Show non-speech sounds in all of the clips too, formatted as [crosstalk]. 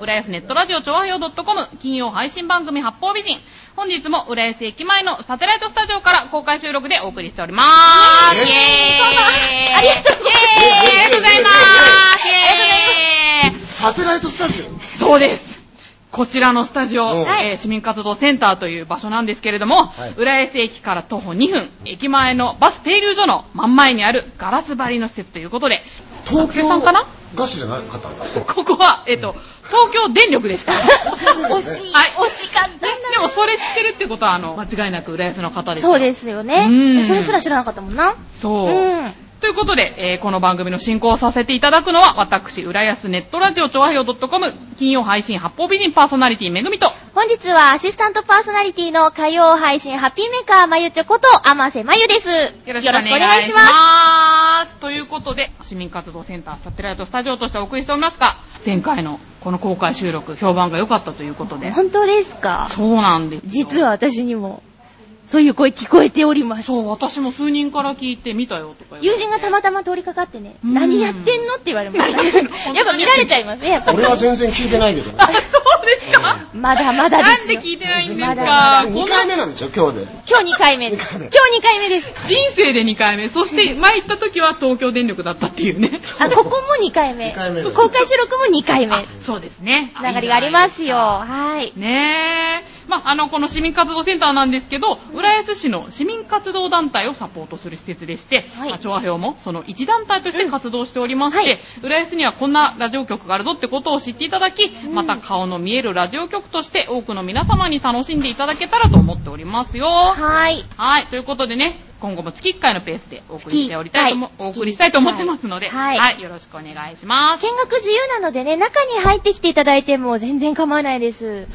浦安ネットラジオ調和表 .com 金曜配信番組八方美人。本日も浦安駅前のサテライトスタジオから公開収録でお送りしております。イェーイ。ありがとうございます。イェーイ。ありがとうございます。イェーイ。サテライトスタジオ？そうです。こちらのスタジオ、うんえー市民活動センターという場所なんですけれども、はい。浦安駅から徒歩2分、駅前のバス停留所の真ん前にあるガラス張りの施設ということで、東京さんかなガスじゃなかった。ここは、えっ、と、東京電力でした。[laughs] 惜しい。はい惜しかったででもそれ知ってるってことは、あの、間違いなく浦安の方ですよそうですようんね。それすら知らなかったもんな。そう。うんということで、えーこの番組の進行をさせていただくのは、私、浦安ネットラジオ調和表 .com、金曜配信八方美人パーソナリティめぐみと、本日はアシスタントパーソナリティの火曜配信ハッピーメーカーまゆちょこと甘瀬まゆです。よよろしくお願いします。ということで、市民活動センターサテライトスタジオとしてお送りしておりますが、前回のこの公開収録、評判が良かったということで。本当ですか？そうなんです。実は私にも、そういう声聞こえております。そう、私も数人から聞いて見たよとか言われて友人がたまたま通りかかってね、うん何やってんのって言われました。[laughs] やっぱ見られちゃいますね、やっぱり俺。は全然聞いてないけどね。あ、[laughs] そうですか、[laughs] まだまだでなん。で聞いてないんですまだかまだこ2回目なんでしょ、今日で。今日2回目です。二回目今日2回目です。人生で2回目、そして前行った時は東京電力だったっていうね。あ、ここも2回目。二回目公開収録も2回目。そうですね。つながりがありますよ。はい。ねえ。まあ、あの、この市民活動センターなんですけど、浦安市の市民活動団体をサポートする施設でして、はいまあ調和表もその一団体として活動しておりまして、うんはい浦安にはこんなラジオ局があるぞってことを知っていただき、んまた顔の見えるラジオ局として多くの皆様に楽しんでいただけたらと思っておりますよ。はい。はい、ということでね、今後も月1回のペースでお送りしておりたいとも、月一回お送りしたいと思ってますので、はいよろしくお願いします。見学自由なのでね、中に入ってきていただいても全然構わないです。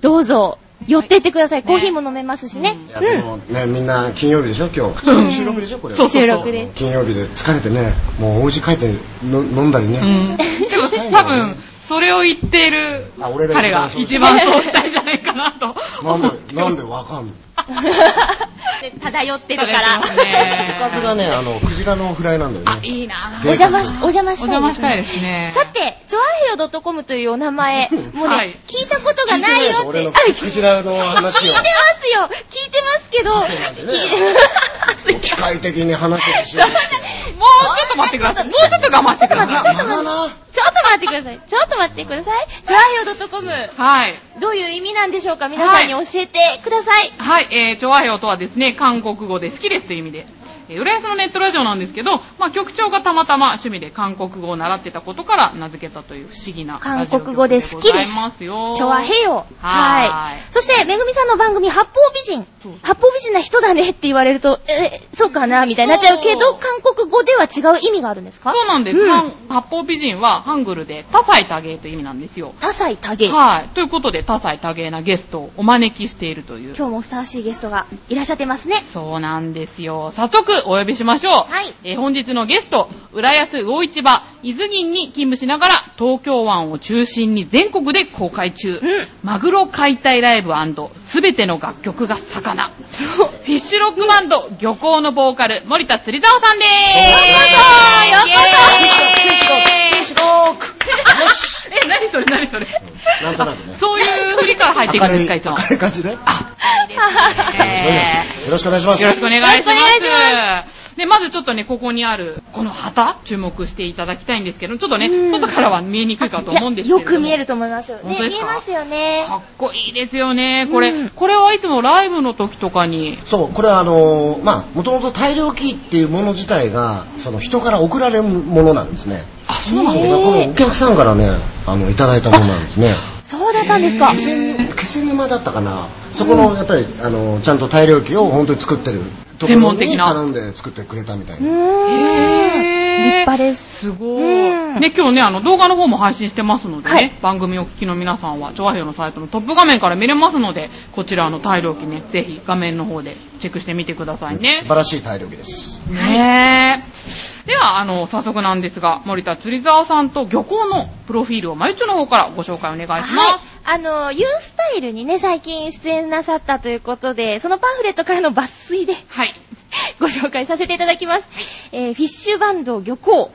どうぞ、寄ってってください。ねコーヒーも飲めますしね。いや、でもね、みんな金曜日でしょ、今日。収録でしょ、これ。収録で。金曜日で疲れてね、もうお家帰っての飲んだりね。うん。でも多分、それを言っている彼が一一番番そうしたいんじゃないかなと。なんで、なんでわかんの？で [laughs] 漂ってるから。おかずがね、あの、クジラのフライなんだよあ、ね。いいなお邪魔し、お邪魔おしたい邪魔したいですね。さて、チョアヘヨ .com というお名前、もうね、は [laughs] い聞いたことが聞いよって。クジラの話を聞いて。ますよ聞いてますけど、ね機械的に話してしよう。[laughs] もうちょっと待ってください。もうちょっと我慢してください。ちょっと待ってちょっと待ってください。ちょっと待ってください。チョアヘヨ .com、はい。どういう意味なんでしょうか？皆さんに教えてください。はい、えー、チョアヘヨとはですね、韓国語で好きですという意味で、えー、浦安のネットラジオなんですけど、まあ、局長がたまたま趣味で韓国語を習ってたことから名付けたという不思議な韓国語で好きです。チョアヘヨ。はいはい。そして、めぐみさんの番組、八方美人。八方美人な人だねって言われると、え、そうかな？みたいになっちゃうけど、韓国語では違う意味があるんですか？そうなんです。うん八方美人はハングルで多彩多芸という意味なんですよ。多彩多芸。はい。ということで多彩多芸なゲストをお招きしているという。今日もふさわしいゲストがいらっしゃってますね。そうなんですよ。早速お呼びしましょう。はいえー本日のゲスト、浦安魚市場、伊豆銀に勤務しながら、東京湾を中心に全国で公開中。うんマグロ解体ライブすべての楽曲が魚。そう。フィッシュロックバンド、漁港のボーカル、森田釣り沢さんでーす。ようこそようこそイエーイフィッシュロックよしえ、何それ何それなんとなくねあそういう振りから入っていくんですか、いつも。明るい感じで。あ、ですね。よろしくお願いします。よろしくお願いします。よろしくお願いしで、まずちょっとね、ここにある、この旗、注目していただきたいんですけど、ちょっとね、うん外からは見えにくいかと思うんですけれども。いやよく見えると思いますよ。ね、見えますよね。かっこいいですよね。これ、うんこれはいつもライブの時とかに、そう、これはあのーまあ、もともと大量機っていうもの自体が、その人から送られるものなんですね。あ、そうなんですかこのお客さんからね、あの、いただいたものなんですね。そうだったんですか。気仙沼だったかな。そこの、やっぱり、あの、ちゃんと大量機を本当に作ってる専門的な頼んで作ってくれたみたいうな。へ派です。すごうんい。ね、今日ね、あの、動画の方も配信してますのでね、はい番組をお聞きの皆さんは、調和表のサイトのトップ画面から見れますので、こちらの大量機ね、ぜひ画面の方でチェックしてみてくださいね素。晴らしい体力です。ねえ。では、あの、早速なんですが、森田釣沢さんと漁港のプロフィールを、まゆちょの方からご紹介お願いします。はい。あの、ユースタイルにね、最近出演なさったということで、そのパンフレットからの抜粋ではい。[laughs] ご紹介させていただきます。えーフィッシュバンド漁港。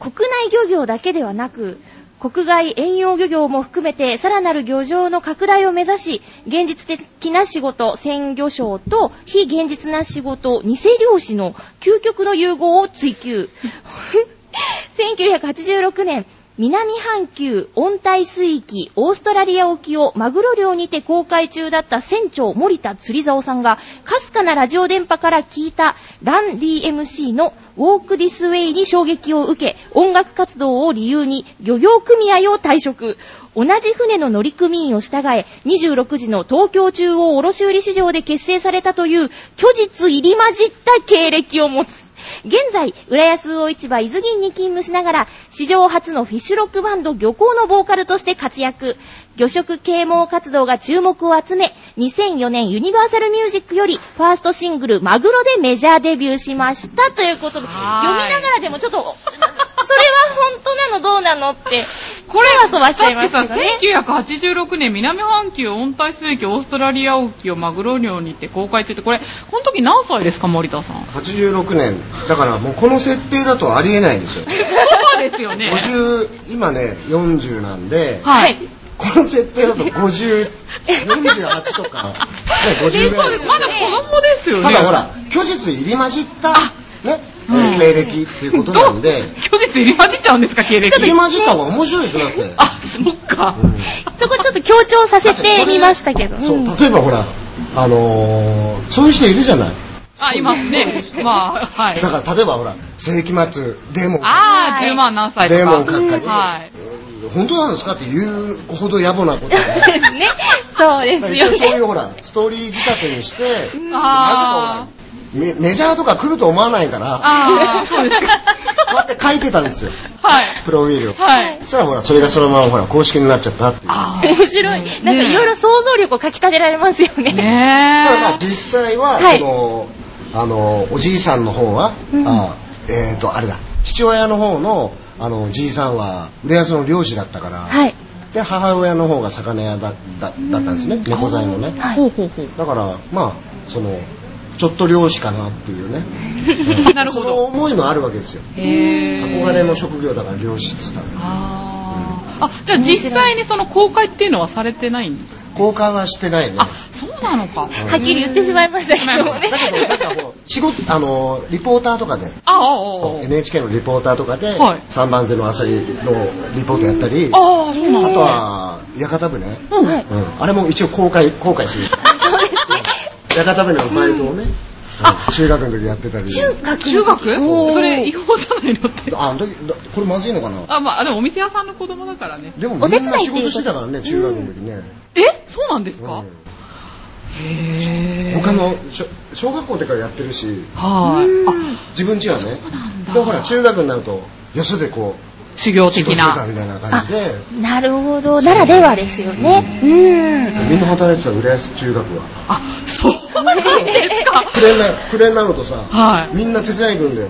国内漁業だけではなく、国外遠洋漁業も含めてさらなる漁場の拡大を目指し、現実的な仕事、鮮魚商と非現実な仕事、偽漁師の究極の融合を追求。[laughs] [laughs] 1986年、南半球温帯水域オーストラリア沖をマグロ漁にて公開中だった船長森田釣竿さんがかすかなラジオ電波から聞いたラン DMC のウォークディスウェイに衝撃を受け音楽活動を理由に漁業組合を退職。同じ船の乗組員を従え26時の東京中央卸売市場で結成されたという虚実入り混じった経歴を持つ。現在、浦安魚市場伊豆銀に勤務しながら、史上初のフィッシュロックバンド漁港のボーカルとして活躍。魚食啓蒙活動が注目を集め、2004年ユニバーサルミュージックより、ファーストシングル、マグロでメジャーデビューしました。ということで、読みながらでもちょっと、[laughs] それは本当なのどうなのって、これ、そわそわしちゃいますけどねさ、1986年南半球温帯水域オーストラリア沖をマグロ漁にて公開中って、これ、この時何歳ですか、森田さん？86年。だからもうこの設定だとありえないんですよ。[laughs] そうですよね。50、今ね、40なんで、はい。この設定だと [laughs] 50、48とか、ね、50ぐらいそうです。まだ子供ですよね。ただほら、虚実入り混じった、ね、うん経歴っていうことなんで、虚実入り混じっちゃうんですか、経歴。入り混じった方が面白いでしょ、だって。あ、そっか。うんそこちょっと強調させてみましたけど。そううん例えばほら、あのーそういう人いるじゃない。あ、いますね。まあ、はい。だから例えばほら、世紀末、デーモン、あー、はい10万何歳とか。デーモン閣下に、はい。本当なんですかって言うほど野暮なことをね [laughs] ね。そうですよ一応そういね。うほら、ストーリー仕立てにして、なぜかメメジャーとか来ると思わないから、あー、そうですか。こうやって書いてたんですよ、はい。プロフィールを。はい。そしたらほら、それがそのままほら、公式になっちゃったっていう。あ面白い。なんかいろいろ想像力をかき立てられますよー。ね。ねただまあえ。実際は、はいその、あの、おじいさんの方は、うんあえっ、と、あれだ、父親の方の、あの、じいさんは、浦安の漁師だったから、はい。で、母親の方が魚屋だだだったんですね、猫材のね。はいほうほうほう。だから、まあ、その、ちょっと漁師かなっていうね。[laughs] なるほそのど。思いもあるわけですよ。憧れの職業だから漁師って言ったら。あー。あ、じゃあ実際にその公開っていうのはされてないんですか？公開はしてないね。あ、そうなのか。はっきり言ってしまいましたけどもね。だけど、なんかもう、仕事、あの、リポーターとかで、ああ、あそうあ。NHK のリポーターとかで、はい三番瀬のあさりのリポートやったり、ああ。とは、屋形船、うん。はいうん、あれも一応公開、公開する。屋形船のバイトをね、うん中学の時やってたり。中学？中学？それ違法じゃないのって。あ、これまずいのかな？あ、まあ、でもお店屋さんの子供だからね。でもみんな仕事してたからね、中学の時ね。え？そうなんですか？うんへー。他の小小学校でからやってるし、はい。あ、自分家はね。なんだで、ほら、中学になると、よそでこう、修行的仕事してたな。みたいな感じで、なるほど。ならではですよね。うん。みんな働いてた浦安中学は。あ、そうなんですか。[laughs] 暮れな暮れになるとさ、はいみんな手伝いに行くんだよ。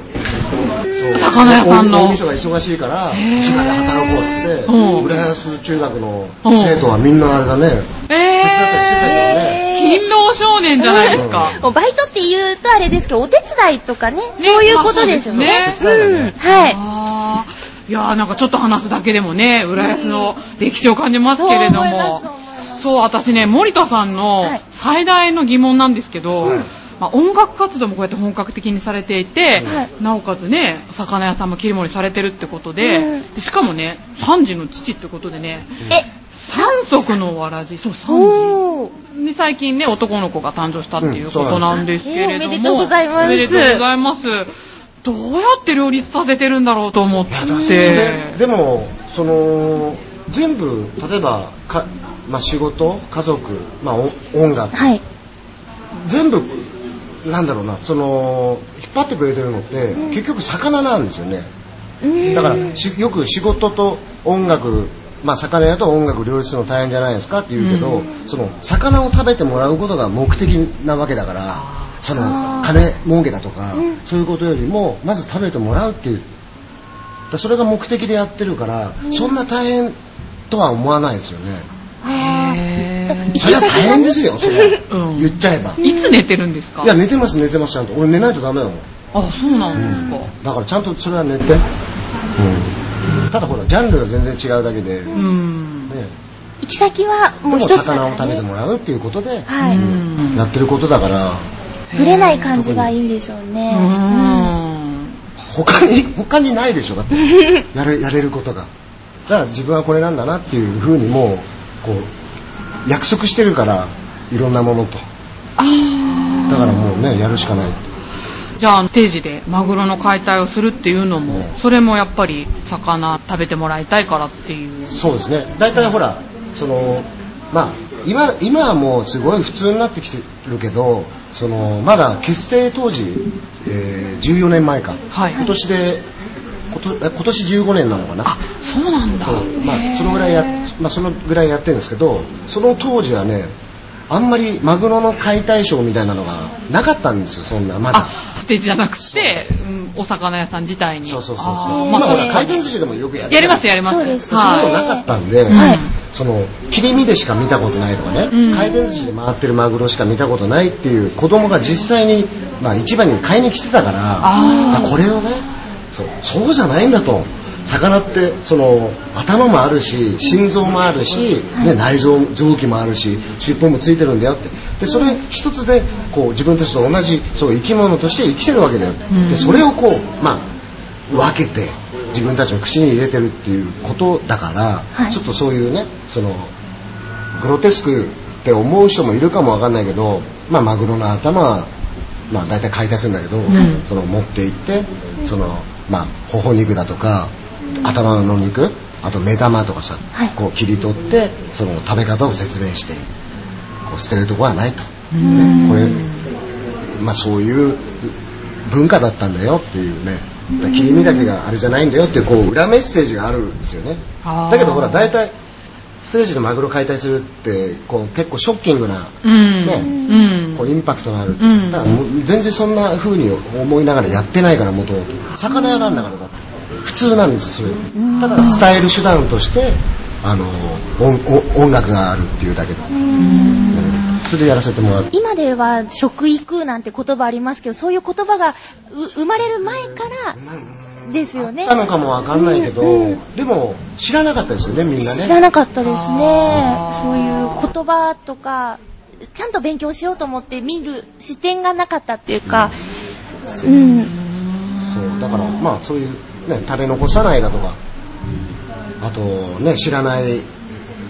そう。魚屋さんの。おお店が忙しいから、へー。市場で働こうっつって、うん。浦安中学のうん。生徒はみんなあれだね、え手伝ったりしてたけどね。勤労少年じゃないですか。もうバイトって言うとあれですけど、お手伝いとかね、そういうことでしょうね。ね。そうん。はい。あー。いやーなんかちょっと話すだけでもね、浦安の歴史を感じますけれどそう思います。も。そう、私ね、森田さんのはい。最大の疑問なんですけど、はいまあ、音楽活動もこうやって本格的にされていて、はいなおかつね、魚屋さんも切り盛りされてるってことで、うんでしかもね、3児の父ってことでね、え、三足のわらじ、そう、3おー。児。で、最近ね、男の子が誕生したっていうことなんですけれども。うんおめでとうございますおめでとうございます。どうやって両立させてるんだろうと思ってて。でも、その、全部、例えば、かまあ、仕事、家族、まあ、お音楽、はい。全部なんだろうなその引っ張ってくれてるのって、結局魚なんですよね。うん。だからしよく仕事と音楽まあ魚屋と音楽両立するの大変じゃないですかって言うけど、その魚を食べてもらうことが目的なわけだからその金儲けだとか、うん。そういうことよりもまず食べてもらうっていうだそれが目的でやってるから、そんな大変とは思わないですよねそれは大変ですよそれ、うん言っちゃえば。いつ寝てるんですか？いや寝てます寝てますちゃんと。俺寝ないとダメだもん。あ、そうなんですか。だからちゃんとそれは寝て、うん、ただほらジャンルが全然違うだけで、ね、うん。行き先はでももう一つだ魚を食べ。てもらうっていうことではい。うん。やってることだから。ぶれない感じがいいんでしょううね。ん。他に他にないでしょ。だって。[laughs] やれやれることが。だから自分はこれなんだなっていうふうにもうこう約束してるからいろんなものと。だからもうねやるしかない。じゃあ、ステージでマグロの解体をするっていうのも、それもやっぱり魚食べてもらいたいからっていう。そうですね。大体ほらそのまあ今今はもうすごい普通になってきてるけどそのまだ結成当時、えー14年前か、はい。今年でことえ今年15年なのかな？あ、そうなんだ。そう。まあそのぐらいやまあそのぐらいやってるんですけどその当時はねあんまりマグロの解体ショーみたいなのがなかったんですよそんなまだ。あ、ステージじゃなくて、うんお魚屋さん自体に。そうそうそうそう。まあほらまあ、回転寿司でもよくやるやりますやります。そうです。そういうのはなかったんで、はい。その切り身でしか見たことないとかね、うん。回転寿司で回ってるマグロしか見たことないっていう子供が実際に、まあ、市場に買いに来てたからあー。これをねそうそうじゃないんだと。魚ってその頭もあるし心臓もあるし、ね、内臓臓器もあるし尻尾もついてるんだよって。でそれ一つでこう自分たちと同じそう生き物として生きてるわけだよ。でそれをこうまあ分けて自分たちの口に入れてるっていうことだから、はい。ちょっとそういうねそのグロテスクって思う人もいるかもわかんないけど、まあ、マグロの頭は、まあ、大体解体するんだけど、ん。その持って行ってその、まあ、頬肉だとか頭の肉あと目玉とかさ、はい。こう切り取ってその食べ方を説明してこう捨てるとこはないと、ねこれ、まあ、そういう文化だったんだよっていうね。切り身だけがあれじゃないんだよっていうこう裏メッセージがあるんですよね。だけどほら大体ステージでマグロ解体するってこう結構ショッキングな、うん。ねうん。こうインパクトのある、ん。だから全然そんな風に思いながらやってないからもともと魚屋なんだからだって。普通なんですよ。それただ伝える手段としてあの音楽があるっていうだけで、うん。それでやらせてもらって。今では食育なんて言葉ありますけど、そういう言葉がう生まれる前からですよね。あったのかもわかんないけど、うんうん。でも知らなかったですよねみんなね。知らなかったですね。そういう言葉とか、ちゃんと勉強しようと思って見る視点がなかったっていうか、う。ん。そうだからまあそういうね食べ残さないだとかあとね知らない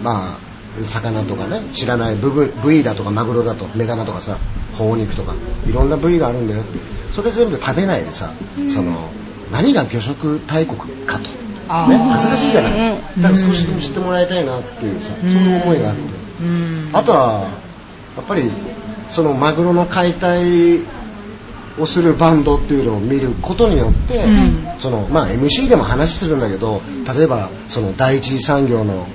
まあ魚とかね知らない部分部位だとかマグロだと目玉とかさ頬肉とかいろんな部位があるんだよって。それ全部食べないでさ、その何が魚食大国かと、ね、恥ずかしいじゃない、うん。だから少しでも知ってもらいたいなっていうさ、そういう思いがあって、うん。あとはやっぱりそのマグロの解体をするバンドっていうのを見ることによって、うん。そのまあ MC でも話するんだけど例えばその第一次産業の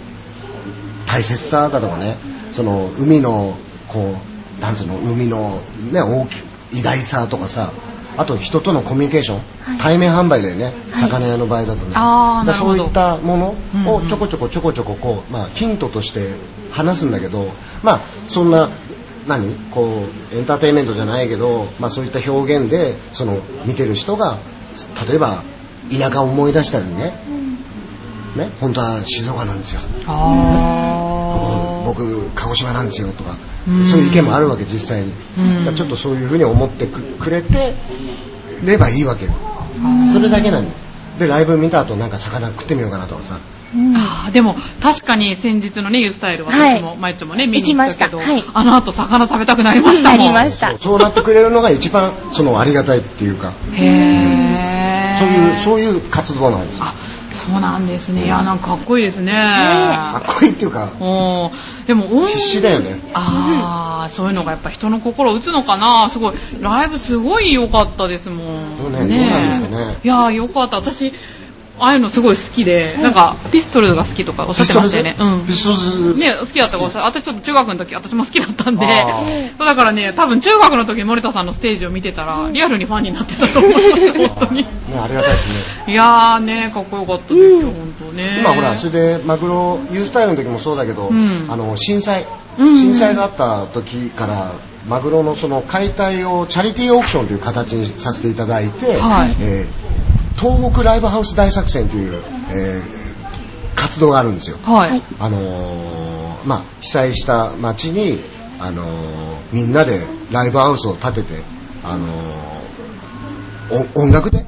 大切さだとかねその海のこうなんつうの海のね大き偉大さとかさあと人とのコミュニケーション、はい。対面販売だよね、はい。魚屋の場合だとね。そういったものをちょこちょこちょこちょここう、まあ、ヒントとして話すんだけどまあそんな何？こうエンターテインメントじゃないけど、まあ、そういった表現でその見てる人が例えば田舎を思い出したりね。ね？本当は静岡なんですよ。あ僕僕鹿児島なんですよとかうん。そういう意見もあるわけ実際に。ちょっとそういうふうに思ってくくれてればいいわけ。よそれだけなのでライブ見た後なんか魚食ってみようかなとかさ。うん。あーでも確かに先日のね、ユースタイルはい。私も、まゆっちょもね、見に行ったけど、行きました。はい。あの後魚食べたくなりましたもん。なりました。そうそうなってくれるのが一番そのありがたいっていうか。へー。そういうそういう活動なんですよ。あ、そうなんですね。いや、なんかかっこいいですね。かっこいいっていうかおーでも音必死だよねあああ、そういうのがやっぱ人の心を打つのかなすごい。ライブすごい良かったですもん。そうねどうなんですかねいやー、良かった。私、ああいうのすごい好きで、なんか、ピストルが好きとかおっしゃってましたよね。うん。ピストルズ。ね、好きだったかおっしゃ私ちょっと中学の時、私も好きだったんで。あ、そう [laughs] だからね、多分中学の時に森田さんのステージを見てたら、リアルにファンになってたと思います、本当に。[laughs] ね、ありがたいですね。[laughs] いやーね、かっこよかったですよ、本当ね。今ほら、それでマグロ、ユースタイルの時もそうだけど、うん。あの、震災、うん。震災があった時から、マグロのその解体をチャリティーオークションという形にさせていただいて、はい。えー東北ライブハウス大作戦という、えー活動があるんですよ。はい。はいあのーまあ、被災した町に、あのーみんなでライブハウスを建てて、あのーお音楽で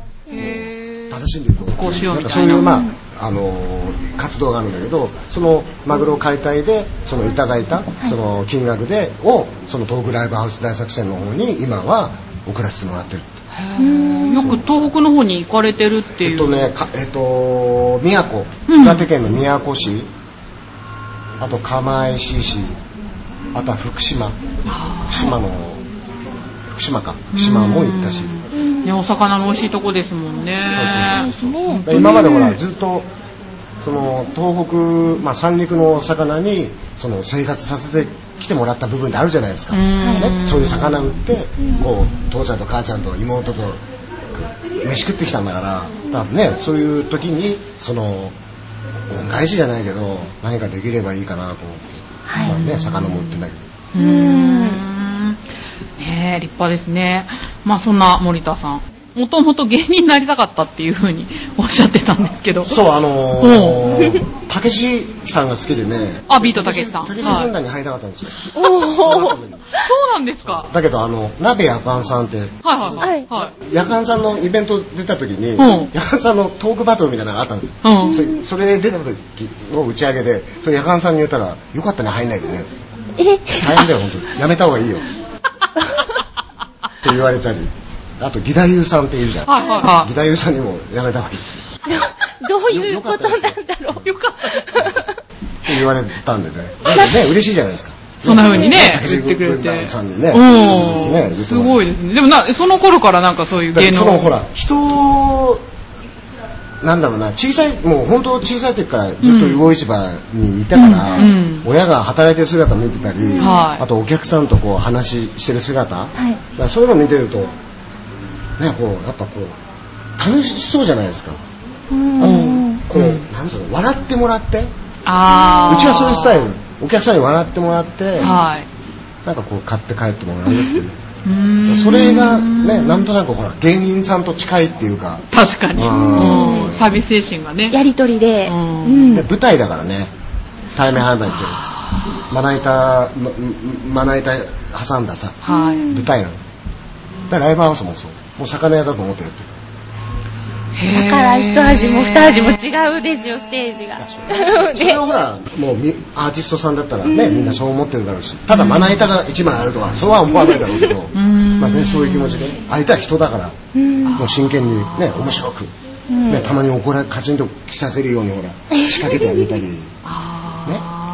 楽しんでいこう。こうしようみたいな。そういう、まああのー活動があるんだけどそのマグロ解体でそのいただいたその金額でをその東北ライブハウス大作戦の方に今は送らせてもらってるよく東北の方に行かれてるっていう。えっとねかえっと宮古。うん。岩手県の宮古市、あと釜石市。あとは福島。福島の福島か。福島も行ったし。ね、お魚の美味しいとこですもんね。ですね。今までほらずっとその東北、まあ、三陸の魚にその生活させてきてもらった部分ってあるじゃないですか、うん。ね、そういう魚売ってこう父ちゃんと母ちゃんと妹と飯食ってきたんだからだからねそういう時にその恩返しじゃないけど何かできればいいかなと思って、はいまあね、魚も売ってんだけどうーん。ねえ、立派ですね。まあそんな森田さん。もともと芸人になりたかったっていうふうに [laughs] おっしゃってたんですけど。そうあのー、たけしさんが好きでねあ、ビートたけしさん。たけしはい軍団に入りたかったんですよ。そうなんですか。だけどあの鍋やかんさんってはいはいはい。はい。夜間さんのイベント出た時に、うん夜間さんのトークバトルみたいなのがあったんですよ、うんそれそれ出た時の打ち上げでそれ夜間さんに言ったら「よかったね入んないでね」え、大変だよ本当にやめた方がいいよ」[laughs] って言われたりあと義太夫さんっているじゃん、はいはいは義太夫さんにもやめた方がいいっどういうことなんだろう。い。よかったです。て言われたんでねね嬉しいじゃないですかそんな風にね、言ってくれて。さんにねうん。ねすごいですね。でもな、その頃からなんかそういうだ芸能。そのほら人なんだろうな小さいもう本当小さい時からずっと魚市場にいたから、親が働いてる姿見てたり、はいあとお客さんとこう話してる姿、はい。らそういうの見てるとねこうやっぱこう楽しそうじゃないですか、うん。こう、うん。なんつうの笑ってもらって。あー。うちはそういうスタイル。お客さんに笑ってもらって、はい。なんかこう買って帰ってもらうっていう。うーん。それがねなんとなくほら芸人さんと近いっていうか、確かに。サービス精神がね。やりとりで。ううん。ん。で舞台だからね。対面販売ってまな板ままな板挟んださ。はい。舞台なの。だからライブハウスもそうもう魚屋だと思ってやってる。だから一味も二味も違うですよ、ステージが。それはほらもうみアーティストさんだったらねみんなそう思ってるだろうしただまな板が1枚あるとはそうは思わないだろうけどん。まあねそういう気持ちで相手は人だからうん。もう真剣にね面白くうん。ねたまに怒らカチンと着させるようにほら仕掛けてあげたりね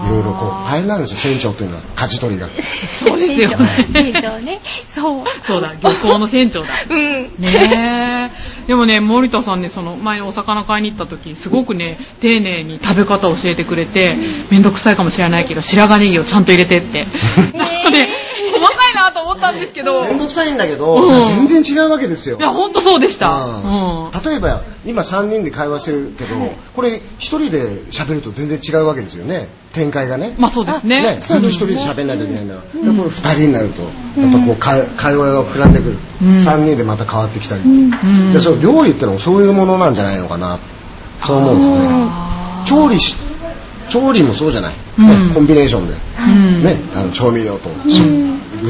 いろいろこう大変なんですよ船長というのは舵取りが [laughs] そうですよね船長ね。そう。そうだ、漁港の船長だ。[laughs] うん。ねえ。でもね、森田さんね、その前お魚買いに行った時、すごくね、丁寧に食べ方を教えてくれて、めんどくさいかもしれないけど、白髪ネギをちゃんと入れてって。なんかね、[laughs] ったんですけど、めんいどくさいんだけど、うん。全然違うわけですよ。や、ほんとそうでした。うん。うん。例えば今3人で会話してるけど、これ1人で喋ると全然違うわけですよね。展開がね。まあそうですね。ね、ずっと1人で喋んないといけないんだから、でこれ2人になるとやっぱこう会会話が膨らんでくる、うん。3人でまた変わってきたり、うん。でその料理ってのもそういうものなんじゃないのかな。そう思うんですよね。調理し調理もそうじゃない、コンビネーションで、うん。ね、あの調味料と、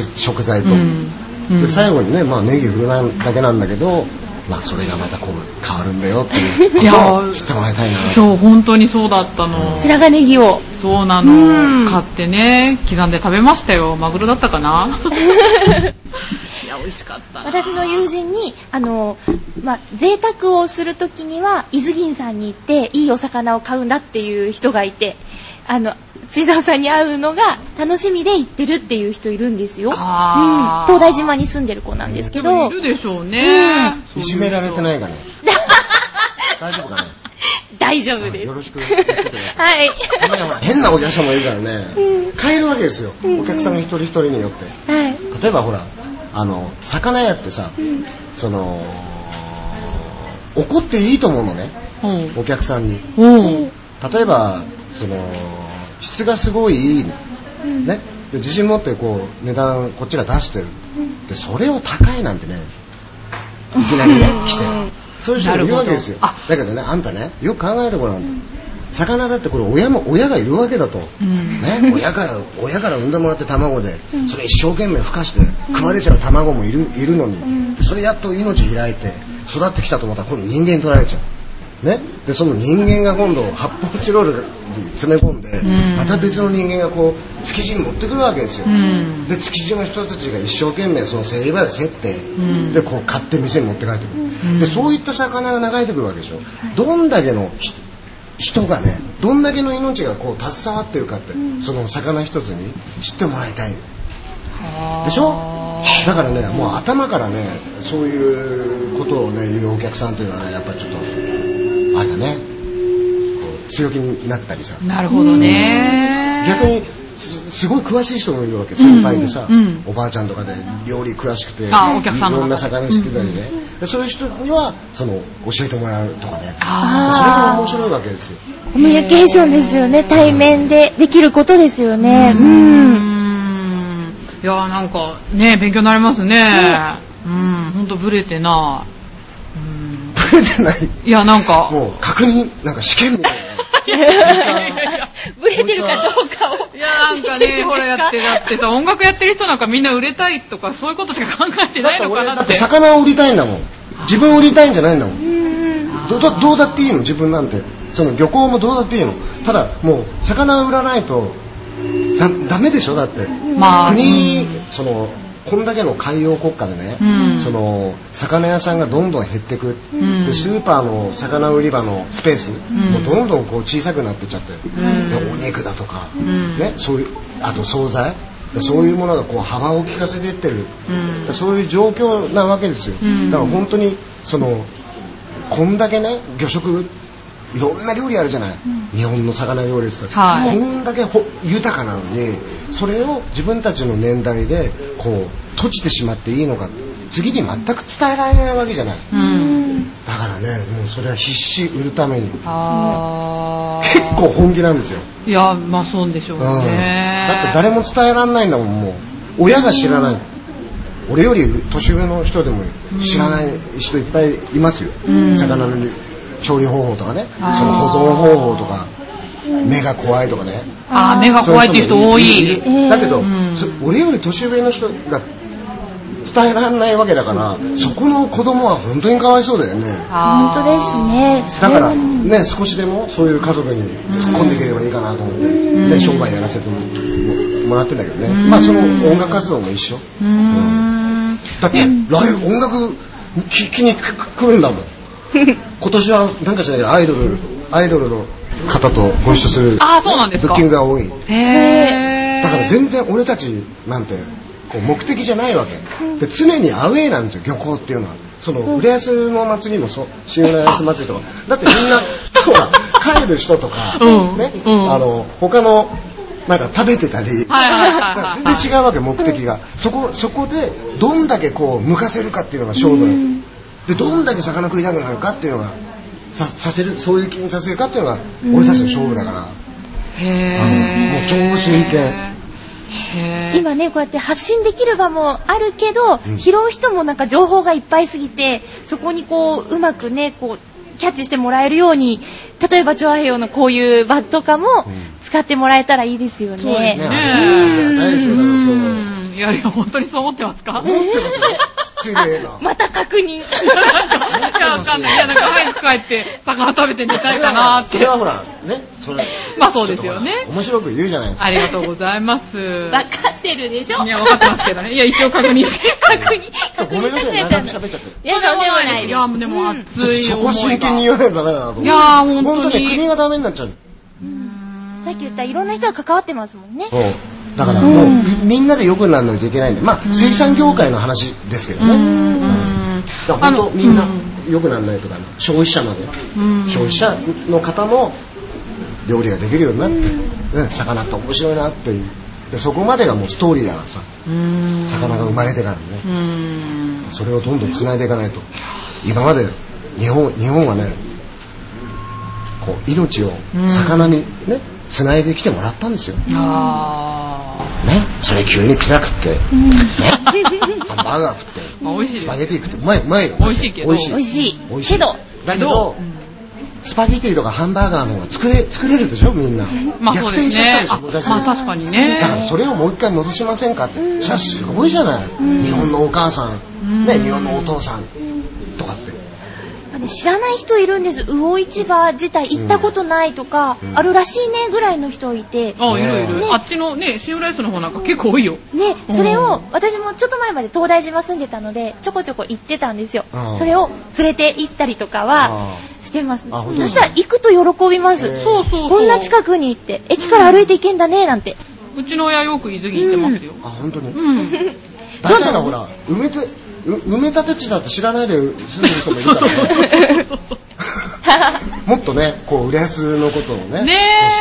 食食材と、うんうんで最後にね、まあ、ネギ振るだけなんだけど、まあ、それがまたこう変わるんだよっていうこいやとーを知ってもらいたいなそう、本当にそうだったの。白髪ネギを。そうなうんの。買ってね、刻んで食べましたよ。マグロだったかな？[laughs] いや、美味しかったな。私の友人に、あの、まあ、贅沢をするときには、伊豆銀さんに行って、いいお魚を買うんだっていう人がいて、あの、水沢さんに会うのが楽しみで行ってるっていう人いるんですよ。うん。東大島に住んでる子なんですけど。いるでしょうね。いじめられてないかね。[laughs] 大丈夫かね。大丈夫です。よろしく。はい。ほら変なお客さんもいるからね、変えるわけですよ、お客さんの一人一人によって。はい。例えばほら、あの、魚屋ってさ、その、怒っていいと思うのね、うん。お客さんに。うん。例えば、その、質がすごいいいの。ね。で自信持ってこう、値段こっちが出してる。で、それを高いなんてね、いきなりね、来て。そういう人がいるわけですよ。だけどね、あんたね、よく考えてごらんと。魚だってこれ親も、親がいるわけだと。うんね、親から、親から産んでもらって卵で、それ一生懸命孵化して、食われちゃう卵もいる、いるのに、でそれやっと命開いて、育ってきたと思ったら今度人間に取られちゃう。ね、でその人間が今度発泡スチロールに詰め込んで、ん。また別の人間がこう築地に持ってくるわけですよ、うん。で築地の人たちが一生懸命その競り場で競って、ん。でこう買って店に持って帰ってくる、でそういった魚が流れてくるわけでしょ、どんだけのひ人がねどんだけの命がこう携わってるかって、その魚一つに知ってもらいたい。でしょ？だからねもう頭からねそういうことをね言うお客さんというのはねやっぱりちょっとあれだねこう強気になったりさなるほどね。逆にすすごい詳しい人もいるわけ先輩でさ、うんおばあちゃんとかで料理詳しくてあお客さんのいろんな魚知ってたりね、でそういう人にはその教えてもらうとかねあそれが面白いわけですよコミュニケーションですよね。対面でできることですよね。う。んん。いやーなんかね、勉強になりますね。うん、ほんとブレてない。うん。ブレてない。いや、なんか。もう確認なんか試験みたいな。ブレてるかどうかを。いや、なんかね、ほらやって、だってさ、音楽やってる人なんかみんな売れたいとか、そういうことしか考えてないのかなって。だって。魚を売りたいんだもん。自分を売りたいんじゃないんだもん。どうだどうだっていいの？自分なんて。その漁港もどうだっていいの？ただもう魚を売らないとだダメでしょ？だって、まあ国、うん。そのこんだけの海洋国家でね、うん。その魚屋さんがどんどん減ってく、ん。でスーパーの魚売り場のスペース、もうどんどんこう小さくなってっちゃって、ん。でお肉だとか、ん。ね、そういうあと惣菜。でそういうものがこう幅を利かせていってる、うん。そういう状況なわけですよ、ん。だから本当にそのこんだけね魚食いろんな料理あるじゃない、日本の魚料理です、はい。こんだけほ豊かなのにそれを自分たちの年代でこう閉じてしまっていいのか。次に全く伝えられないわけじゃない。うん。だからねもうそれは必死売るために。結構本気なんですよ、いや、まあそうでしょううん。ね。だって誰も伝えられないんだもんもう。親が知らない、俺より年上の人でも知らない人いっぱいいますよ、ん。魚の調理方法とかね。その保存方法とか。目が怖いとかね。あー、目が怖いっていう人多い。る。だけど、俺より年上の人が伝えられないわけだからそこの子供は本当にかわいそうだよね。本当ですね。だからね。少しでもそういう家族に突っ込んでいければいいかなと思って、ね、商売やらせてももらってんだけどね、まあその音楽活動も一緒、うーん。だってライブ音楽聴きに来るんだもん [laughs] 今年はなんかしないけどアイドルアイドルの方とご一緒するあーそうなんですか。ブッキングが多い。へー。だから全然俺たちなんてこう目的じゃないわけ。で常にアウェーなんですよ漁港っていうのは。その浦安の祭りもそう新浦安祭りとか。だってみんな [laughs] ほら帰る人とか、うん。ね、うん。あの他のなんか食べてたり、全然違うわけ目的が。そこそこでどんだけこう向かせるかっていうのが勝負なのでどんだけ魚食いたくなるかっていうのがささせるそういう気にさせるかっていうのが俺たちの勝負だから、へー。もう超真剣。今ね、こうやって発信できる場もあるけど、うん。拾う人もなんか情報がいっぱいすぎて、そこにこう、うまくね、こう、キャッチしてもらえるように、例えば、チョアヘヨのこういうバットかも使ってもらえたらいいですよね。そうですね。ねありがたいですよだから今日。うんいやいや、本当にそう思ってますか？思ってますよ失礼な [laughs] また確認。[laughs] いや、わかんない。いや、なんか早く帰って、魚食べて寝たいかなって。それはほらねそれ [laughs] まあそうですよね面白く言うじゃないですかありがとうございます。わかってるでしょ？いや、わかってますけどね。いや、一応確認して。確認、確ごめんなさい認したくなっちゃうの。長く喋っちゃっていや、でもないいや、でも熱い思いが。そこは真剣に言わないとダメだなと思っていやー本当に本当に国がダメになっちゃうさっき言ったいろんな人が関わってますもんね。そうだからもう、みんなで良くならないといけないんでまあ水産業界の話ですけどね、うん。だから本当みんな良くならないとか、消費者まで、消費者の方も料理ができるようになって、ね、魚って面白いなっていう。でそこまでがもうストーリーだからさ。魚が生まれてからね。それをどんどん繋いでいかないと。今まで日本日本はねこう命を魚にね繋いできてもらったんですよ、ね、それ急にピザ食って、ね、ハンバーガー食って、スパゲティ食って。うまいうまいよ。美味しいけど。美味しい。美味しい。けど。だけど、スパゲティとかハンバーガーの方が作れ作れるでしょみんな、まあ逆転しちゃったでしょ昔。まあ確かにね。だからそれをもう一回戻しませんかって、それはすごいじゃない、日本のお母さん、ね、日本のお父さん知らない人いるんです。魚市場自体行ったことないとか、あるらしいねぐらいの人いて。あ、いるいる。ねあっちのね、シオライスの方なんか結構多いよ。ね、それを私もちょっと前まで東大島住んでたのでちょこちょこ行ってたんですよ。うん。それを連れて行ったりとかはしてます。あ本当そしたら行くと喜びます。そうそうそう。こんな近くに行って駅から歩いて行けんだねなんて。うちの親よく伊豆行ってますよ。あ本当に、うん。[laughs] だからほら埋めてう埋め立て地だって知らないで住んでる人もいるからね。もっとねこう浦安のことをねね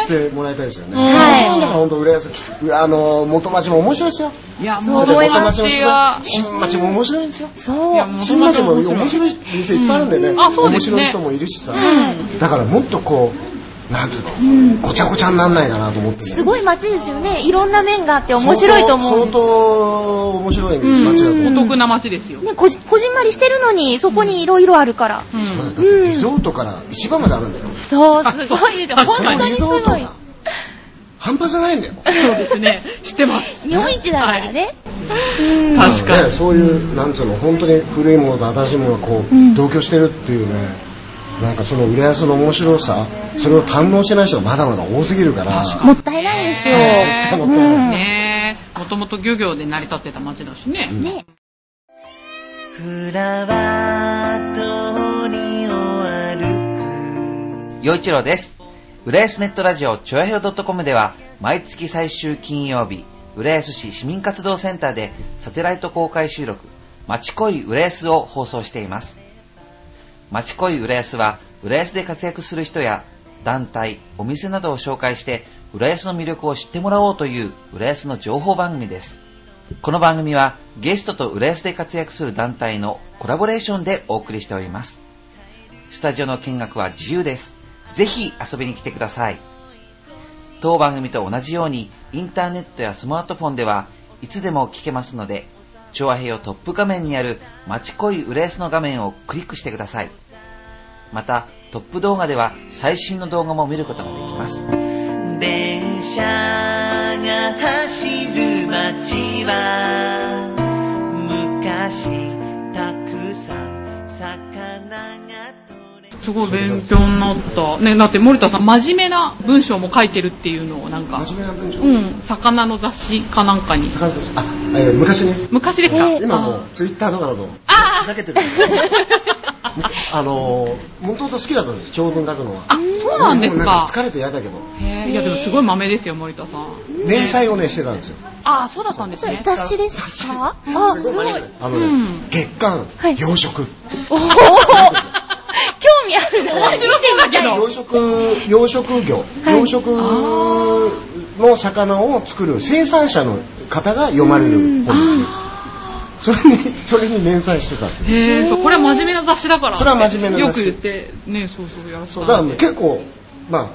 知ってもらいたいですよね、うん。はい。そうだから本当浦安あの元町も面白いですよ。いや、もう思います私は、新町も面白いんですよ。そう。新町も面面白い店いっぱいあるんでね、うん。あそうですね。面白い人もいるしさ、ん。だからもっとこうなんていうの、ごちゃごちゃになんないかなと思って。ねすごい街ですよね。いろんな面があって面白いと思う。相当相当面白いうん、街だと思う、お得な街ですよ。ねこじこじんまりしてるのにそこにいろいろあるから。うん。だ。ってリゾートから市場まであるんだよ、そうすごい。ですよ本当にすごい。半端じゃないんだよ。そうですね。知ってます。日本一だからね。確かに。ねそういうなんつうの本当に古いものと新しいものがこう、ん。同居してるっていうねなんかその浦安の面白さそれを堪能してない人がまだまだ多すぎるからもったいないですよね。もともと漁業で成り立ってた町だしね。ねフラワー通りを歩く。陽一郎です。浦安ネットラジオちょやひょ .com では毎月最終金曜日、浦安市市民活動センターでサテライト公開収録、まちこい浦安を放送しています。まちこい浦安は浦安で活躍する人や団体、お店などを紹介して浦安の魅力を知ってもらおうという浦安の情報番組です。この番組はゲストと浦安で活躍する団体のコラボレーションでお送りしております。スタジオの見学は自由です。ぜひ遊びに来てください。当番組と同じようにインターネットやスマートフォンではいつでも聞けますので、調和平をトップ画面にあるまちこい浦安の画面をクリックしてください。また、トップ動画では最新の動画も見ることができます。電車が走る街は昔たくさん魚が取れすごい勉強になった。ね、だって森田さん、真面目な文章も書いてるっていうのをなんか、真面目な文章、うん、魚の雑誌かなんかに。高橋さんあ、えー昔ね。昔ですか、えー。今もうツイッターとかだとあふざけてる [laughs] あのーもともと好きだったんです長文書くのは。あ、そうなんですもうか。疲れて嫌だけど。へえ、いやでもすごい豆ですよ、森田さん。連載をねしてたんですよ。あ、そうだったんですそれね。雑誌ですかあすごい。あのね、うん。月刊、はい。養殖おー。興味あるな。面白そうだけど。養殖養殖業、はい。養殖の魚を作る生産者の方が読まれる本それにそれに連載してたんですよへえ、そう、これは真面目な雑誌だから。それは真面目なよ雑誌く言って、ね、そうそう、やらせそうだから。結構まあ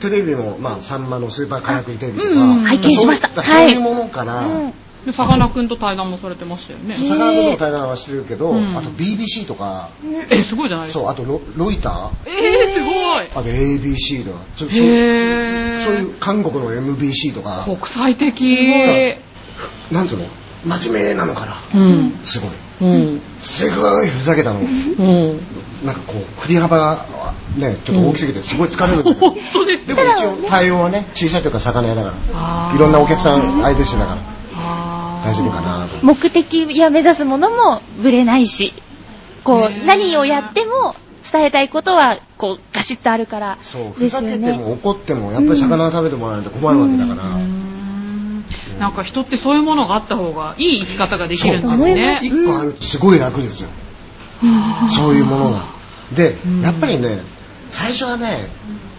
テレビも、まあ、さんまのスーパーカラクリテレビとか、うん拝見しましたそうはいそういうものから、うんでさかなクンと対談もされてましたよね。魚との対談はしてるけど、うんあと BBC とか、え、すごいじゃないですか。そうあとロロイター？えー、すごい。あと ABC とかそそへそうえ。いう韓国の MBC とか国際的。なんつうの？真面目なのかな。うん。すごい。うん。すごいふざけたの。うん。なんかこう振り幅がねちょっと大きすぎてすごい疲れるんだけど、[laughs] 本当でも一応対応はね小さいというか魚屋だからいろんなお客さん相手してだから大丈夫かなと。目的や目指すものもぶれないしこう何をやっても伝えたいことは、こう、ガシッとあるから。そうふですよざけてね。も怒ってもやっぱり魚を食べてもらわないと困るわけだから、なんか人ってそういうものがあった方がいい生き方ができるんですそう。ね。一個あるとすごい楽ですよ、そういうもの。がで、やっぱりね最初はね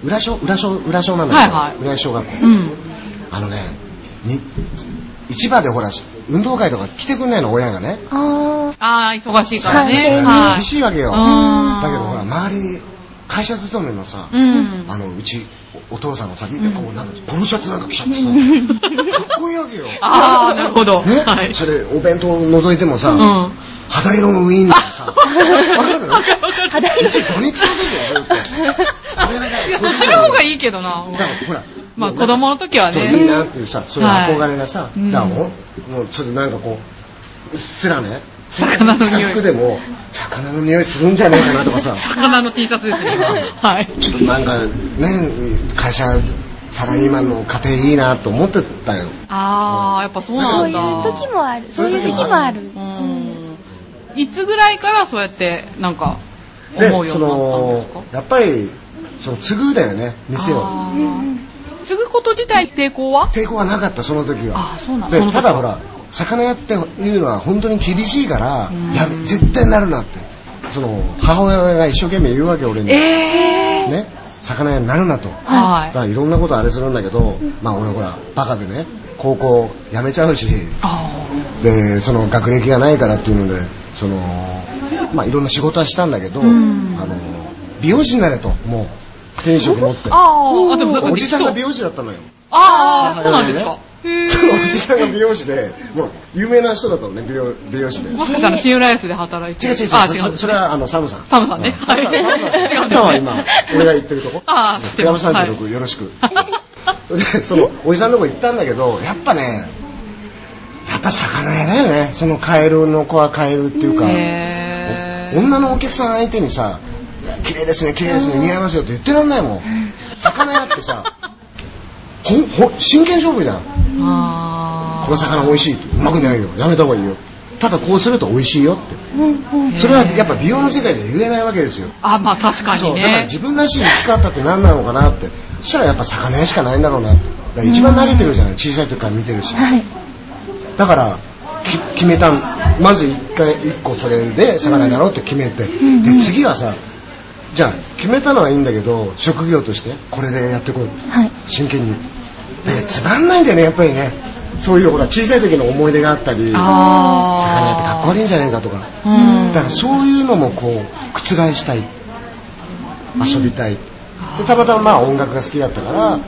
裏小裏小裏小なんだけど、はいはい。浦安小学校、うん。あのねに市場でほら運動会とか来てくんないの親がね。あああ、忙しいからね。はいはい。厳しいわけよ、うん。だけどほら周り会社勤めのさ、うん。あのうちおお父さんがさ、こうなん。かポロシャツなんか着ちゃってさ。かっこいいわけよ。[laughs] ああ、なるほど。ね、はい。それお弁当覗いてもさ、うん。肌色のウインナーさ。[laughs] わかる？あ、肌色うちドニクソですよだって。これねいや、そっちの方がいいけどな。だからほらまあ子供の時はそういいね。なっていうさそういう憧れがさ、いだもうもうそれなんかこううっすらね魚の匂い。スタッフでも魚の匂いするんじゃねえかなとかさ。[laughs] 魚の T シャツですね。はい。ちょっとなんかね会社サラリーマンの家庭いいなと思ってたよ。ああ、やっぱそうなそういうんだ。時もある。そういう時期もある。うん。いつぐらいからそうやって、なんか、思でうようになそったんでのすか？やっぱりその継ぐだよね店を。継ぐこと自体抵抗は？抵抗はなかったその時は。あーそうなんでその時。はただほら魚屋っていうのは本当に厳しいからうん。やめ絶対なるなって。その母親が一生懸命言うわけ俺に、ええね。魚屋になるなと。だはい。からいろんなことあれするんだけどまあ俺ほらバカでね高校辞めちゃうし。あでその学歴がないからっていうのでそのまあいろんな仕事はしたんだけど、ん。あの美容師になれと。もう転職持って。あ。ああ、でも、おじさんが美容容師だったのよ。ああ、そうなんですか。そのおじさんが美容師でもう有名な人だったのね美容美容師で。かしたらシンライフで働いて違う違うあ、違そそれはあのサムさん。サムさんね。サムさんサムさん。サムさん [laughs] は今俺が言ってるとこ。あー知ってクラブます36よろしく。それでそのおじさんのとこ行ったんだけどやっぱねやっぱ魚屋だよね。そのカエルの子はカエルっていうか。女のお客さん相手にさ「綺麗ですね綺麗ですね似合いますよ」って言ってらんないもん。魚屋ってさほんほん真剣勝負じゃん。あこの魚美味しい。うまくないよ。やめた方がいいよ。ただこうすると美味しいよって。それはやっぱ美容の世界では言えないわけですよ。あ、まあ確かにそう。だからね。自分らしい生き方って何なのかなって。そしたらやっぱ魚屋しかないんだろうなって。だから一番慣れてるじゃない。小さい時から見てるし。はい。だからき決めたん。まず一回一個それで魚やろうって決めて、で次はさじゃあ決めたのはいいんだけど職業としてこれでやってこい。はい。真剣に。でつまんないんだよねやっぱりね。そういうほら小さい時の思い出があったり魚あ屋ってかっこ悪いんじゃないかとか。だからそういうのもこう覆したい遊びたい。でたまたままあ音楽が好きだったから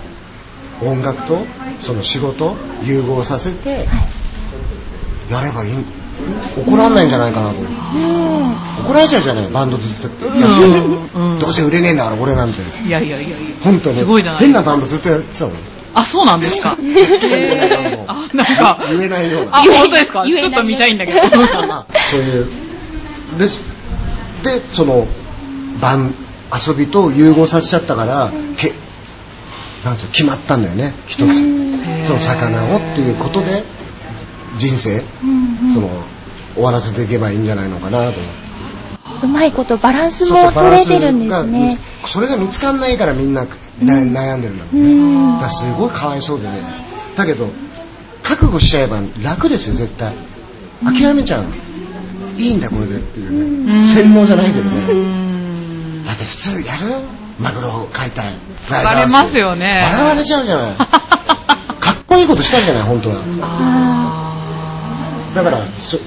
音楽とその仕事融合させてやればいい。怒らんないんじゃないかなと。怒られちゃうじゃないバンドずっとやって。うん。うんどうせ売れねえんだから俺なんて。いやいやいやいや。本当に。変なバンドずっとやってたもんあ、そうなんですか。へーあ、なんか。言えないような。あ、本当ですか？言えないちょっと見たいんだけど。まあそういう。です。でその晩遊びと融合させちゃったからけなんつうの決まったんだよね一つ。その魚をっていうことで人生その終わらせていけばいいんじゃないのかなと。思ってうまいことバランスも取れてるんですね。それが見つかんないからみんなな悩んでるんだろううねん。だからすごいかわいそうでね。だけど覚悟しちゃえば楽ですよ絶対。諦めちゃういいんだこれでっていうね。洗脳じゃないけどうねん。だって普通やる？マグロ解体疲れますよね。笑われちゃうじゃない。[laughs] かっこいいことしたじゃない本当は。あだからそ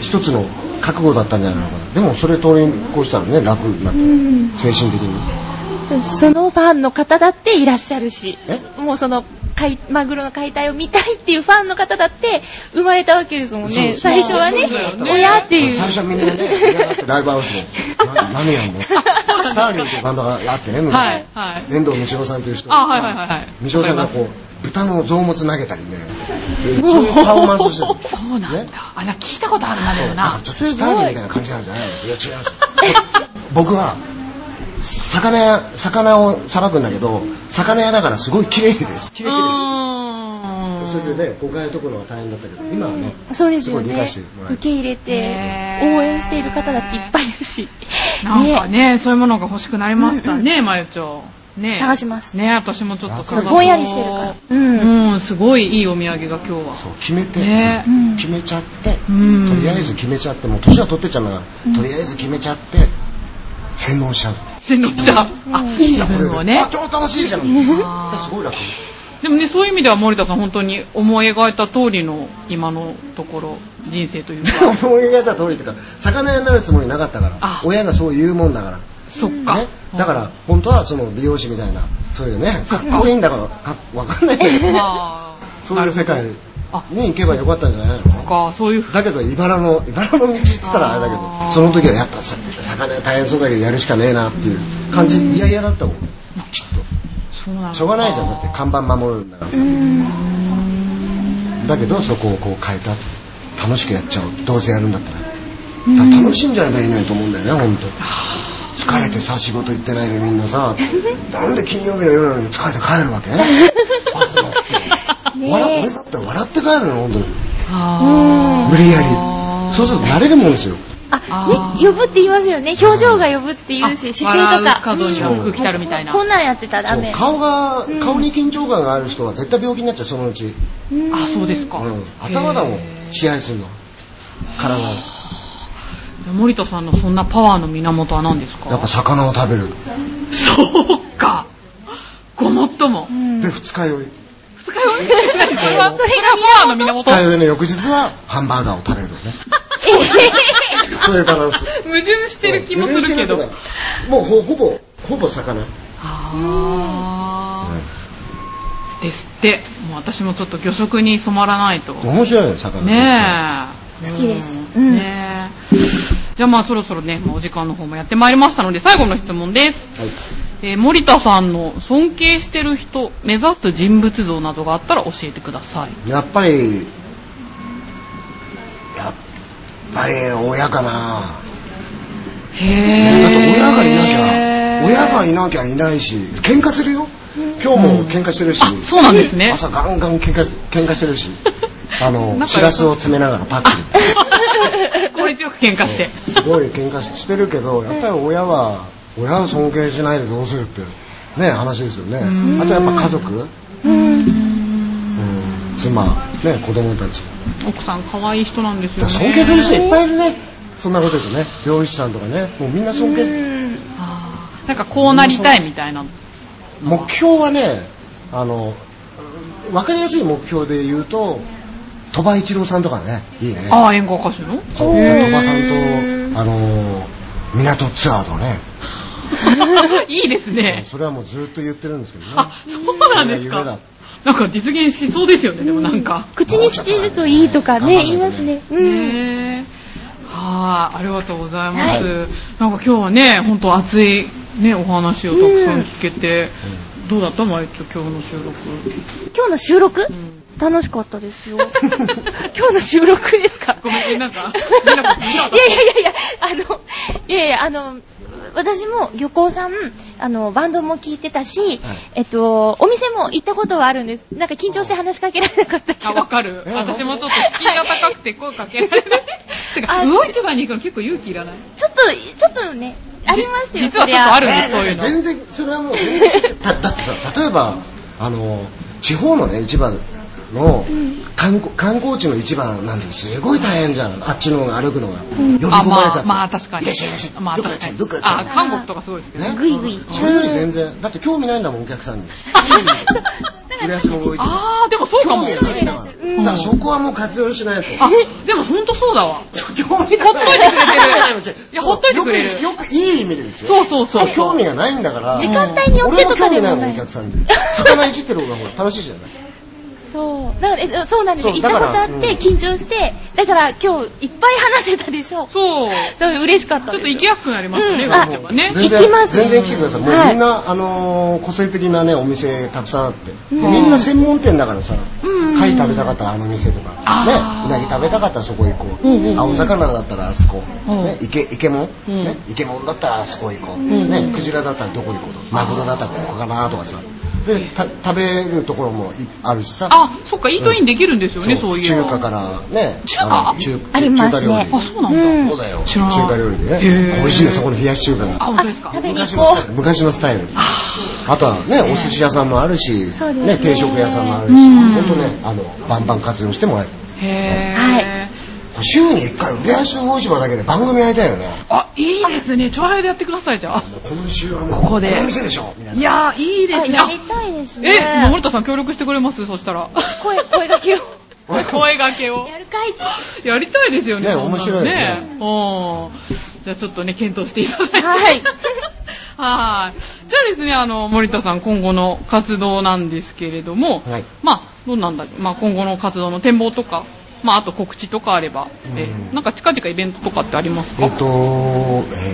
一つの覚悟だったんじゃないのかな。でもそれ通り越したらね楽になって精神的にそのファンの方だっていらっしゃるしえ、もうその、解マグロの解体を見たいっていうファンの方だって生まれたわけですもんね。最初はね親っていう。最初はみんなねライブハウスで。[laughs] な何やんの？スターリンっていうバンドがあってね昔、はいはい。遠藤道夫さんという人。あ、はいはいはいはい。道夫さんがこう豚の臓物投げたりね。でそういうパフォーマンスをしてる。そうなんだ。ね？あ、な聞いたことあるな、でもな。ちょっとスターリンみたいな感じなんじゃないの？いや違います僕は魚屋魚をさばくんだけど魚屋だからすごい綺麗です。綺う麗です。それでね誤解を解くのは大変だったけど今はねそうですよね。受け入れて応援している方だっていっぱいいるし。なんかね、そういうものが欲しくなりましたね、まゆちょ。ね。探します。ね私もちょっとぼんやりしてるから。うん。うん、すごいいいお土産が今日は。そう決めて、ね。うん。決めちゃって、うん。とりあえず決めちゃってもう年は取ってっちゃうんだから、とりあえず決めちゃって洗脳しちゃう洗脳した。あ、いいじ自ゃん。これで分をねあ。超楽しいじゃん。すごい楽でもね、そういう意味では森田さん本当に思い描いた通りの今のところ人生というか。[laughs] 思い描いた通りっていうか魚屋になるつもりなかったからあ。親がそう言うもんだから。そっか。ね、だから本当はその美容師みたいなそういうねかっこいいんだからかわかんないけど。まあ、[laughs] そういう世界。あに行けばよかったんじゃない？のか、そういう。だけど茨の茨の道って言ったらあれだけどその時はやっぱさ魚屋大変そうだけどやるしかねえなっていう感じ。嫌々だったもん。きっと。しょうがないじゃんだって看板守るんだからさ。だけどそこをこう変えた。楽しくやっちゃおう。どうせやるんだったら。ら楽しんじゃえばいいのにと思うんだよね本当。疲れてさ仕事行ってないのにみんなさなんで金曜日の夜なのに疲れて帰るわけ？[laughs] バス乗って笑俺だって笑って帰るの本当に。あ無理やり。そうすると慣れるもんですよ。あね呼ぶって言いますよね。表情が呼ぶって言うしあ姿勢とか。角には空気たるみたいな。うんこんなんやってたらダメ顔が顔に緊張感がある人は絶対病気になっちゃうそのうち、うん。あ、そうですか。うん、頭だもん。へ支配するの。体を。ー森田さんのそんなパワーの源は何ですか？やっぱ魚を食べる。そうか。ごもっとも。う。ん。で二日酔い二日酔い。それはそれがパワーの源二日酔いの翌日はハンバーガーを食べるのね。そういうバランス。矛盾してる気もするけど。もうほほぼほぼ魚。あー。ですって。もう私もちょっと魚食に染まらないと。面白いよ魚。ねえ。好きです。うん。うん。ねえ。じゃあまあそろそろね、もうお時間の方もやってまいりましたので、最後の質問です。はいえー森田さんの尊敬してる人、目指す人物像などがあったら教えてください。やっぱりやっぱり親かなへだって親がいなきゃ親がいなきゃいないし喧嘩するよ今日も喧嘩してるし、あ、そうなんですね。朝ガンガン喧嘩喧嘩してるし [laughs] あのしらすを詰めながらパック。に効率よく喧嘩して。すごい喧嘩してるけどやっぱり親は親を尊敬しないでどうするってね話ですよね。ん。あとやっぱ家族。うん。妻ね子供たち。奥さん可愛い人なんですよね。尊敬する人いっぱいいるね。そんなこと言うとね漁師さんとかねもうみんな尊敬する。なんかこうなりたいみたいな。目標はねあの分かりやすい目標で言うと鳥羽一郎さんとかねいいね。ああ、演歌歌手の？そう鳥羽さんとあの港ツアーとね。[laughs] いいですね。それはもうずっと言ってるんですけどね。あ、そうなんですか。なんか実現しそうですよね、でもなんか。口にしてるといいとかね言いますね。うん。はい、ありがとうございます。なんか今日はね、本当熱いね、お話をたくさん聞けて、どうだった？まゆちょ、今日の収録。今日の収録？うん楽しかったですよ [laughs] 今日の収録ですか？ごめん、なんか、[laughs] いやいやいやいや、あの、いやいや、あの、私も漁港さん、あの、バンドも聞いてたし、えっと、お店も行ったことはあるんです。なんか緊張して話しかけられなかったけた。あ、ど。わかるえ。[laughs] 私もちょっと敷居が高くて声かけられない。てか、あ魚市場に行くの結構勇気いらないちょっと、ちょっとね、ありますよ、実はちょっとあるんです、えそういうの。全然それはもう全然だだってさ例えばあの地方のね市場の観光観光地の市場なんてすごい大変じゃん。あっちの方が歩くのが。呼び込あ、まれちゃって、まあ、まあ確かに。いらっしゃいいらっしゃいまあどっからどっから来たあ、韓国とかすごいですけどね。ね。ぐいぐい。それより全然。だって興味ないんだもんお客さんに。あー、でもそうかも。興味ないんだから。そこはもう活用しないと。あ、でもほんとそうだわ。興味がほっといてくれてる。いやほっといてくれる。よくいい意味でですよ。そうそうそう。興味がないんだから。時間帯によってとかでも俺も興味ないもんないお客さんに。魚いじってる方がほら楽しいじゃないそう。だからえ、そうなんですよ。行ったことあって緊張して、だから今日いっぱい話せたでしょ。そう。そう、嬉しかった。ちょっと行きやすくなりますよね、うん。魚市場ね。全然行きます。全然来てください。もうはい。みんな、あのー個性的なねお店たくさんあって、うん。みんな専門店だからさ、うん。貝食べたかったらあの店とか、ねうなぎ食べたかったらそこ行こう、うんうんうん。青魚だったらあそこ、うん。ね、イケイケモン、うん。ね、イケモンだったらあそこ行こう、ん。ね、クジラだったらどこ行こうとマグロだったらここかなとかさでた食べるところもいあるしさ。あ、そっか、イートインできるんですよね、そういう。中華からね。中華？中華料理。あ、そうなんだ。うん。そうだよ。中華料理でね美味しいねそこの冷やし中華が。あ、本当ですか？食べに昔行このスタイル。昔のスタイル。あ。とはねお寿司屋さんもあるし、定食屋さんもあるし。うん。本当ねあのバンバン活用してもらえる。へはい。ー。週に1回浦安大市場だけで番組やりたいよねあ、いいですね。長編でやってください、じゃあ。今週はもうここでこの店でしょみたいないやー、いいですね。あやりたいですね。え、森田さん協力してくれます？そしたら。声、声がけを。[laughs] 声掛けを。やるかいやりたいですよね、ね面白いよねうん。じゃあちょっとね、検討していただいて。はい。[laughs] はい。じゃあですね、あの、森田さん、今後の活動なんですけれども、はいまあ、どうなんだまあ、今後の活動の展望とか、まあ、あと告知とかあれば、えうん。なんか近々イベントとかってありますか？えっと、イ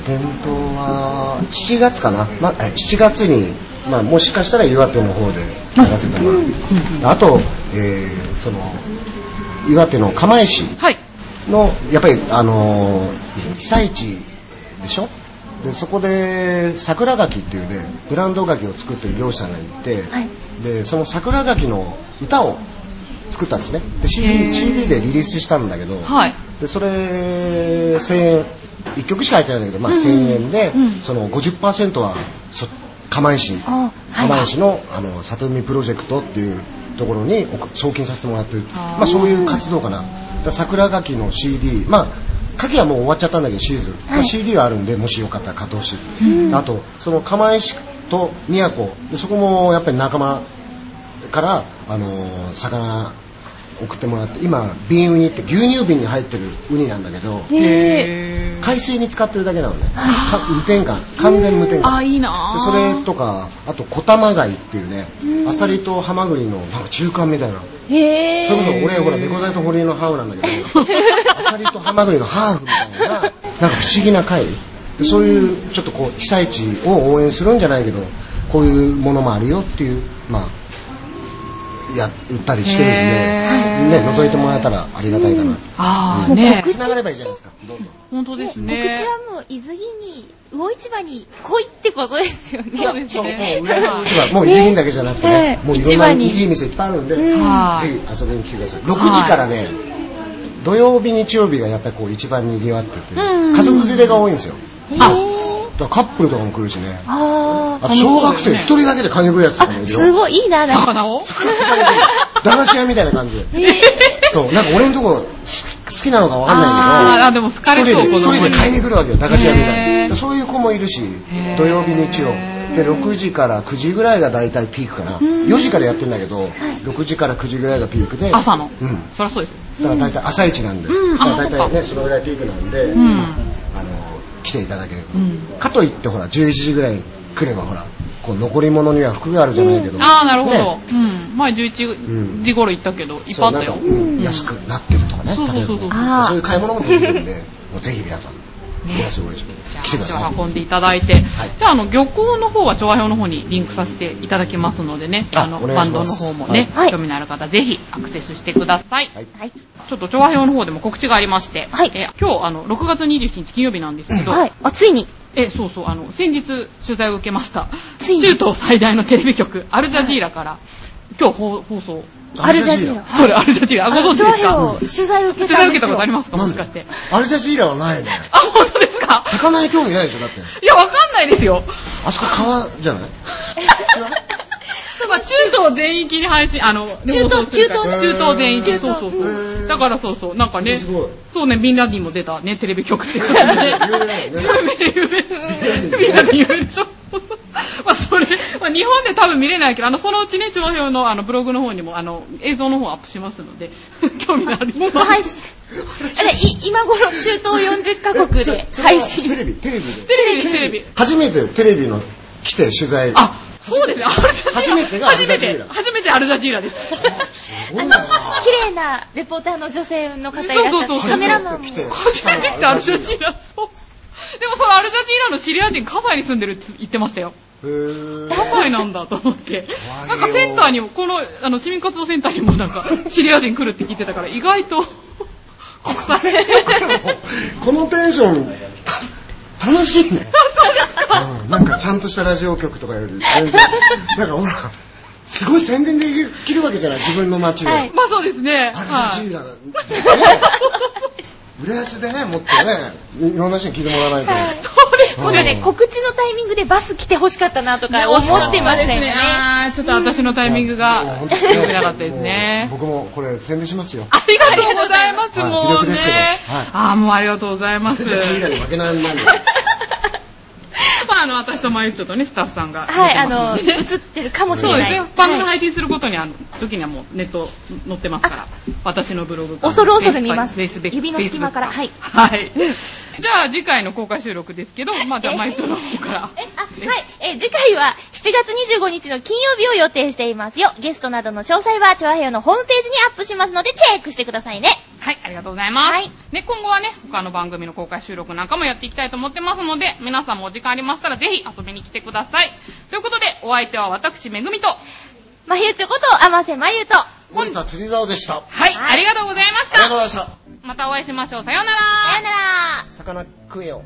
ベントは7月かな、まえ7月に、まあ、もしかしたら岩手の方でやらせてもらう、あと、えーその岩手の釜石はい。のやっぱり、あのー被災地でしょ？でそこで桜柿っていうねブランド柿を作ってる漁師さんがいて、はい。でその桜柿の歌を作ったんですね。でへ CD, ー CD でリリースしたんだけど、はい。でそれ1000円1曲しか入ってないんだけど、まあ、うん1000円で、うん。その50%はそ釜石。あはい。釜石のあの里海プロジェクトっていうところにお送金させてもらってる。まあ、そういう活動かな。桜柿の CD まあ牡蠣はもう終わっちゃったんだけどシーズン、まあ、CD はあるんでもしよかったら買ってほしい、あとその釜石と宮古。でそこもやっぱり仲間から、あのー魚送ってもらって今瓶ウニって牛乳瓶に入ってるウニなんだけど。海水に使ってるだけなのね。か無添加。完全無添加。あ、いいなでそれとかあと小玉貝っていうねアサリとハマグリのなんか中間みたいな。ー。へー。それこそ俺ほら猫材と堀江のハーフなんだけど [laughs] アサリとハマグリのハーフみたいななんか不思議な貝。でそういうちょっとこう被災地を応援するんじゃないけどこういうものもあるよっていうまあや売ったりしてるんで、ね、覗いてもらえたらありがたいかな。あー、うん。ね。告知繋がればいいじゃないですか。どんどん。本当ですね。ね。告知はもう、伊豆に、魚市場に来いってことですよね。そうですね。もう伊豆銀だけじゃなくてねね。もういろんないい店いっぱいあるんで、ぜひ遊びに来てください。6時からね、土曜日日曜日がやっぱりこう一番賑わってて、うん。家族連れが多いんですよ。へだー。からカップルとかも来るしね。ああと小学生一人だけで金食うやつとかもいるよ。すごいいいな、なんか。魚を？駄菓子屋みたいな感じ。そうなんか俺のとこ好きなのかわかんあないけど。一人で一人で買いに来るわけよ駄菓子屋みたいなでそういう子もいるし土曜日日曜。で6時から9時ぐらいが大体ピークかな。4時からやってんだけど6時から9時ぐらいがピークで。朝の。うん。そりゃそうですよ。だから大体朝一なんで、うん。だから大体ねそのぐらいピークなんで、うん。来ていただければ、うん。かといってほら11時ぐらいに来ればほらこう残り物には服があるじゃないけど、ああ、なるほど。ね。うん。前11時頃行ったけど、いっぱいあったよ。うん安くなってるとかね、そうそうそうそう。そういう買い物もできるんでもうぜひ皆さん、いやすごいでしょじゃあ来てください足を運んでい。ただいて、じゃああの漁港の方は調和表の方にリンクさせていただきますのでね、ああのバンドの方もね、はい。興味のある方ぜひアクセスしてください。はい。はい。ちょっと調和表の方でも告知がありまして、はい。え今日あの6月27日金曜日なんですけど、はい。あ、ついに。えそうそうあの先日取材を受けました。ついに。中東最大のテレビ局アルジャジーラから今日放放送。アルジャジーラ。それアルジャジーラ、あご存知ですか？取材を受け取材を受けたことありますか？もしかして。アルジャジーラはないねあ本当ですか？魚に興味ないでしょだっていやわかんないですよ。あそこ川じゃない？[laughs] まあ、中東全域に配信、あの、中東中東中東全域、中東そうそうそう。だからそうそう、なんかねすごい、そうね、ビンラディンも出たね、テレビ局っていうことでね。[laughs] 有。ビンラディン有名でしょ。[laughs] まあ、それ、まあ、日本で多分見れないけど、あの、そのうちね、調和表のあの、ブログの方にも、あの、映像の方アップしますので、[laughs] 興味のある人はネット配信。あれ、い今頃中東40カ国で配信。テレビテレビでテレビテレビ。初めてテレビの来て取材あ、そうですね、アルジャジーラ。初めてがアルジャジーラ初めて、初めてアルジャジーラです。すごいな [laughs] 綺麗なレポーターの女性の方いらっしゃって、そうそうそうカメラマンも。来て初めてアルジャジーラ。そうでもそのアルジャジーラのシリア人、カファイに住んでるって言ってましたよ。へーカファイなんだと思って。ないんかセンターにも、この、あの、市民活動センターにもなんか、シリア人来るって聞いてたから、意外と、国際。このテンションた楽しいね、うん、なんかちゃんとしたラジオ局とかより全然なんかほらすごい宣伝できるわけじゃない自分の街を、はい。まあそうですね。アルジはい。ャジーラね浦安でねもっとねいろんな人に聞いてもらわないと、そうです。僕ね、告知のタイミングでバス来て欲しかったなとか思ってましたよね。あーちょっと私のタイミングがもう本当に良くなかったですね。僕もこれ宣伝しますよ。ありがとうございます、はい。もう微力ですけど。ね。あーもうありがとうございます。あ、あの、私とまゆっちょとね、スタッフさんが出てはい、あの。映ってるかもしれない。そうですね。番組はい配信することにあの時にはもうネット載ってますから。私のブログか恐る恐る見ます指の隙間からフェイスブックかはい。じゃあ次回の公開収録ですけど、まあじゃあまゆっちょの方から。え、あ、はい。え、次回は7月25日の金曜日を予定していますよ。ゲストなどの詳細は、チョアヘヨのホームページにアップしますので、チェックしてくださいね。はい、ありがとうございます。はい、で、今後はね、他の番組の公開収録なんかもやっていきたいと思ってますので、皆さんもお時間ありましたらぜひ遊びに来てください。ということで、お相手は私、めぐみと、まゆちょこと、あませまゆと、本田釣り竿でした。はい、ありがとうございました。ありがとうございました。またお会いしましょう。さようなら。さようなら。魚食えよ。